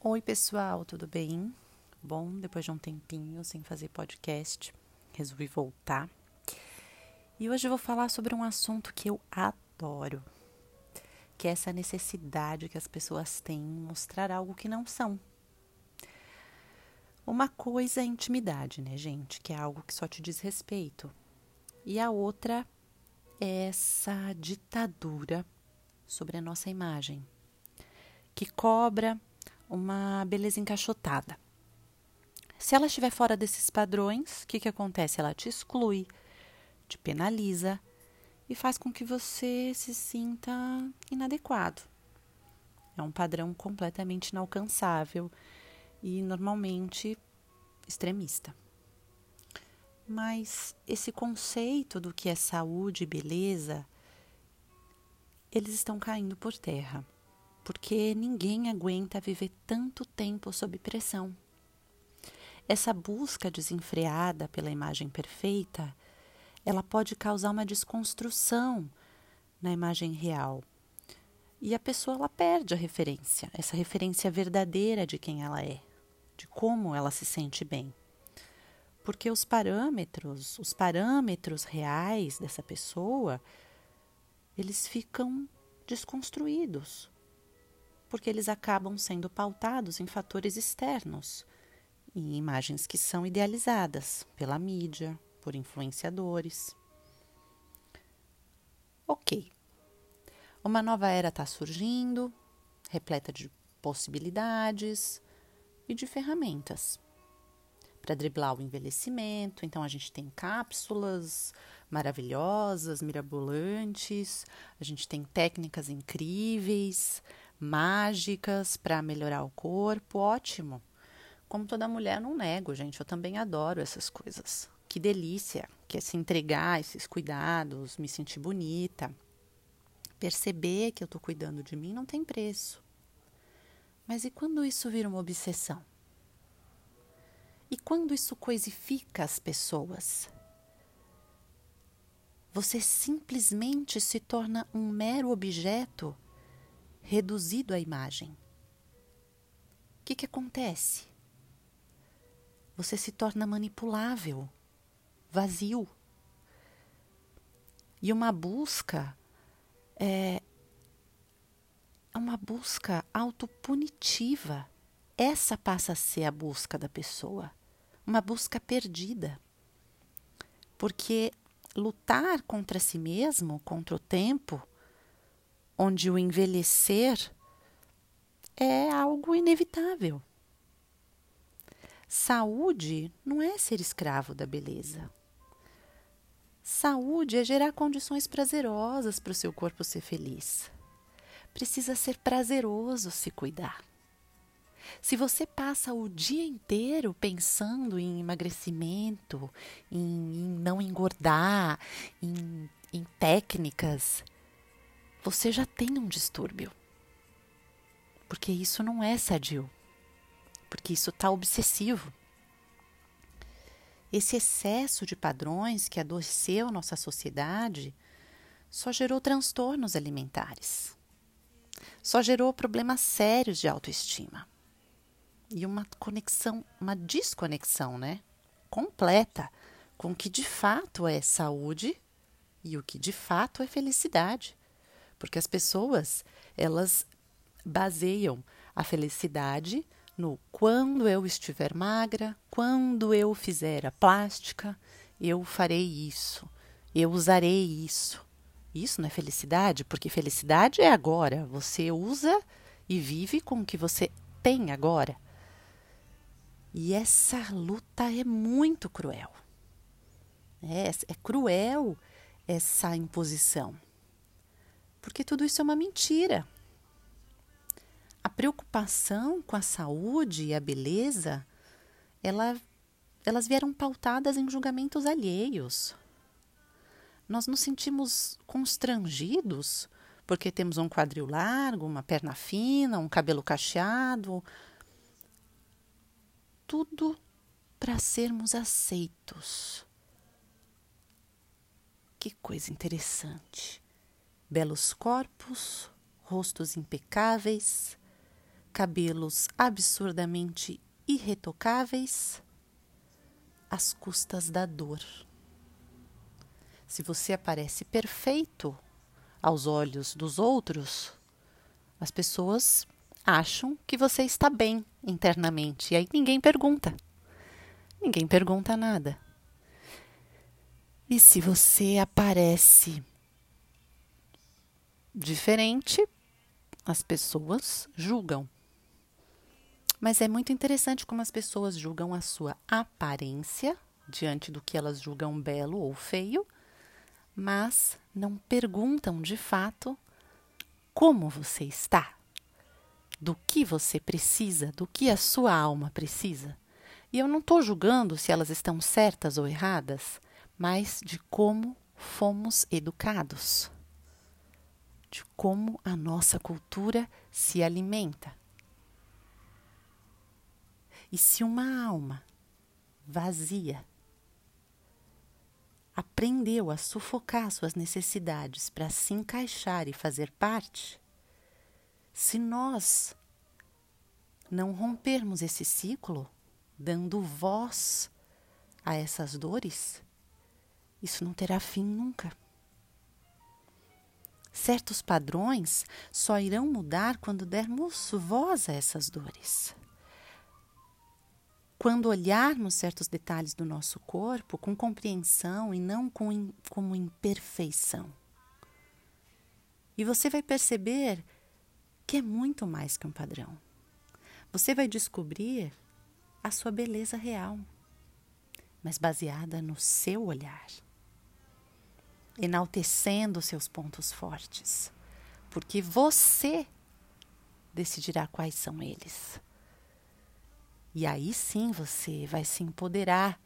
Oi, pessoal, tudo bem? Bom, depois de um tempinho sem fazer podcast, resolvi voltar. E hoje eu vou falar sobre um assunto que eu adoro, que é essa necessidade que as pessoas têm em mostrar algo que não são. Uma coisa é intimidade, né, gente? Que é algo que só te diz respeito. E a outra é essa ditadura sobre a nossa imagem, que cobra uma beleza encaixotada. Se ela estiver fora desses padrões, o que, que acontece? Ela te exclui, te penaliza e faz com que você se sinta inadequado. É um padrão completamente inalcançável e normalmente extremista. Mas esse conceito do que é saúde e beleza, eles estão caindo por terra, porque ninguém aguenta viver tanto tempo sob pressão. Essa busca desenfreada pela imagem perfeita, ela pode causar uma desconstrução na imagem real. E a pessoa ela perde a referência, essa referência verdadeira de quem ela é, de como ela se sente bem. Porque os parâmetros, os parâmetros reais dessa pessoa, eles ficam desconstruídos, porque eles acabam sendo pautados em fatores externos, em imagens que são idealizadas pela mídia, por influenciadores. Ok. Uma nova era está surgindo, repleta de possibilidades e de ferramentas para driblar o envelhecimento. Então a gente tem cápsulas maravilhosas, mirabolantes, a gente tem técnicas incríveis, mágicas para melhorar o corpo, ótimo. Como toda mulher, não nego, gente, eu também adoro essas coisas. Que delícia, que é se entregar esses cuidados, me sentir bonita. Perceber que eu estou cuidando de mim não tem preço. Mas e quando isso vira uma obsessão? E quando isso coisifica as pessoas? Você simplesmente se torna um mero objeto reduzido à imagem. O que, que acontece? Você se torna manipulável, vazio. E uma busca é, é uma busca autopunitiva. Essa passa a ser a busca da pessoa uma busca perdida. Porque lutar contra si mesmo, contra o tempo, onde o envelhecer é algo inevitável. Saúde não é ser escravo da beleza. Saúde é gerar condições prazerosas para o seu corpo ser feliz. Precisa ser prazeroso se cuidar. Se você passa o dia inteiro pensando em emagrecimento, em, em não engordar, em, em técnicas, você já tem um distúrbio. Porque isso não é sadio. Porque isso está obsessivo. Esse excesso de padrões que adoeceu nossa sociedade só gerou transtornos alimentares. Só gerou problemas sérios de autoestima e uma conexão, uma desconexão, né? Completa com o que de fato é saúde e o que de fato é felicidade. Porque as pessoas, elas baseiam a felicidade no quando eu estiver magra, quando eu fizer a plástica, eu farei isso, eu usarei isso. Isso não é felicidade, porque felicidade é agora. Você usa e vive com o que você tem agora. E essa luta é muito cruel. É, é cruel essa imposição. Porque tudo isso é uma mentira. A preocupação com a saúde e a beleza, ela, elas vieram pautadas em julgamentos alheios. Nós nos sentimos constrangidos porque temos um quadril largo, uma perna fina, um cabelo cacheado, tudo para sermos aceitos. Que coisa interessante. Belos corpos, rostos impecáveis, cabelos absurdamente irretocáveis às custas da dor. Se você aparece perfeito aos olhos dos outros, as pessoas acham que você está bem internamente e aí ninguém pergunta. Ninguém pergunta nada. E se você aparece diferente, as pessoas julgam. Mas é muito interessante como as pessoas julgam a sua aparência diante do que elas julgam belo ou feio, mas não perguntam de fato como você está, do que você precisa, do que a sua alma precisa. E eu não estou julgando se elas estão certas ou erradas, mas de como fomos educados, de como a nossa cultura se alimenta. E se uma alma vazia aprendeu a sufocar suas necessidades para se encaixar e fazer parte, se nós não rompermos esse ciclo, dando voz a essas dores, isso não terá fim nunca. Certos padrões só irão mudar quando dermos voz a essas dores quando olharmos certos detalhes do nosso corpo com compreensão e não com, como imperfeição. E você vai perceber que é muito mais que um padrão. Você vai descobrir a sua beleza real, mas baseada no seu olhar, enaltecendo seus pontos fortes, porque você decidirá quais são eles. E aí sim você vai se empoderar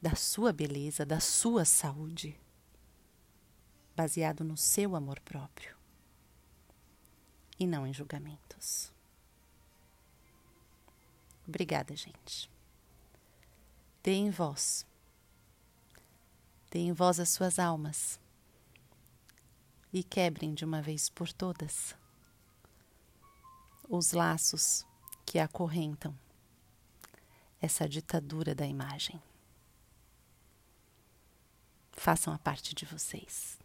da sua beleza, da sua saúde, baseado no seu amor próprio e não em julgamentos. Obrigada, gente. Deem voz. Deem voz às suas almas. E quebrem de uma vez por todas os laços que acorrentam essa ditadura da imagem. Façam a parte de vocês.